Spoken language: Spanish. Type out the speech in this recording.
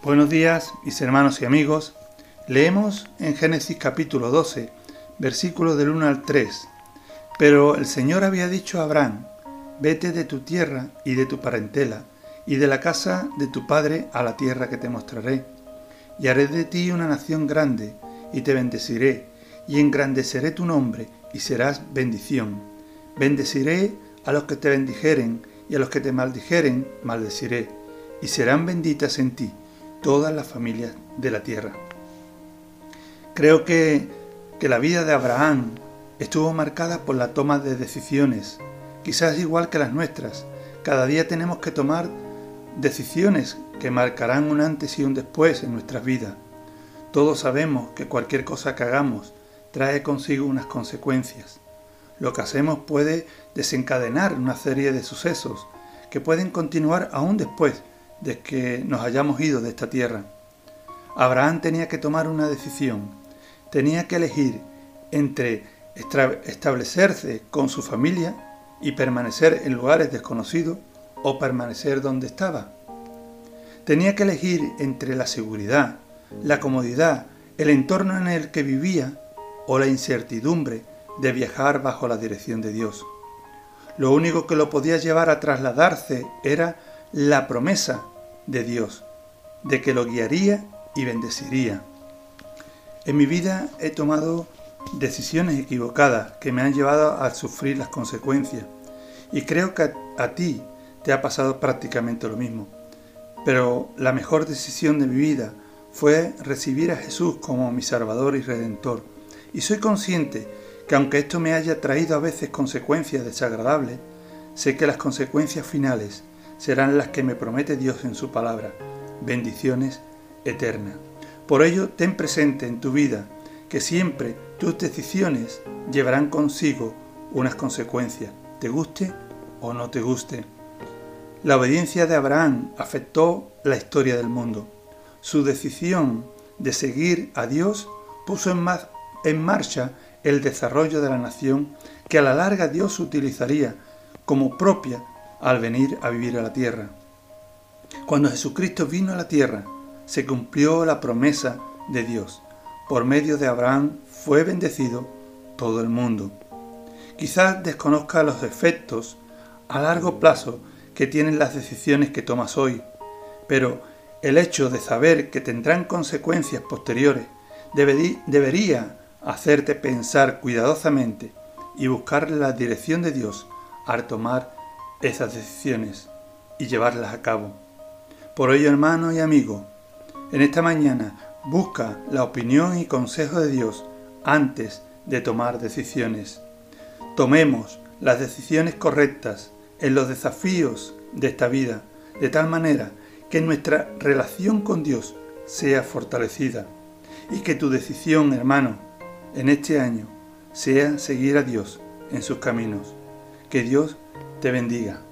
Buenos días, mis hermanos y amigos. Leemos en Génesis capítulo 12, versículos del 1 al 3. Pero el Señor había dicho a Abraham, vete de tu tierra y de tu parentela, y de la casa de tu padre a la tierra que te mostraré. Y haré de ti una nación grande, y te bendeciré, y engrandeceré tu nombre, y serás bendición. Bendeciré a los que te bendijeren, y a los que te maldijeren, maldeciré, y serán benditas en ti todas las familias de la tierra. Creo que, que la vida de Abraham estuvo marcada por la toma de decisiones, quizás igual que las nuestras. Cada día tenemos que tomar decisiones que marcarán un antes y un después en nuestras vidas. Todos sabemos que cualquier cosa que hagamos trae consigo unas consecuencias. Lo que hacemos puede desencadenar una serie de sucesos que pueden continuar aún después de que nos hayamos ido de esta tierra. Abraham tenía que tomar una decisión, tenía que elegir entre establecerse con su familia y permanecer en lugares desconocidos o permanecer donde estaba. Tenía que elegir entre la seguridad, la comodidad, el entorno en el que vivía o la incertidumbre de viajar bajo la dirección de Dios. Lo único que lo podía llevar a trasladarse era la promesa de Dios, de que lo guiaría y bendeciría. En mi vida he tomado decisiones equivocadas que me han llevado a sufrir las consecuencias y creo que a, ti te ha pasado prácticamente lo mismo. Pero la mejor decisión de mi vida fue recibir a Jesús como mi Salvador y Redentor. Y soy consciente que aunque esto me haya traído a veces consecuencias desagradables, sé que las consecuencias finales serán las que me promete Dios en su palabra, bendiciones eternas. Por ello, ten presente en tu vida que siempre tus decisiones llevarán consigo unas consecuencias, te guste o no te guste. La obediencia de Abraham afectó la historia del mundo. Su decisión de seguir a Dios puso en, en marcha el desarrollo de la nación que a la larga Dios utilizaría como propia al venir a vivir a la tierra. Cuando Jesucristo vino a la tierra, se cumplió la promesa de Dios. Por medio de Abraham fue bendecido todo el mundo. Quizás desconozca los efectos a largo plazo que tienen las decisiones que tomas hoy, pero el hecho de saber que tendrán consecuencias posteriores debería hacerte pensar cuidadosamente y buscar la dirección de Dios al tomar esas decisiones y llevarlas a cabo. Por ello, hermano y amigo, en esta mañana busca la opinión y consejo de Dios antes de tomar decisiones. Tomemos las decisiones correctas en los desafíos de esta vida, de tal manera que nuestra relación con Dios sea fortalecida y que tu decisión, hermano, en este año sea seguir a Dios en sus caminos. Que Dios te bendiga.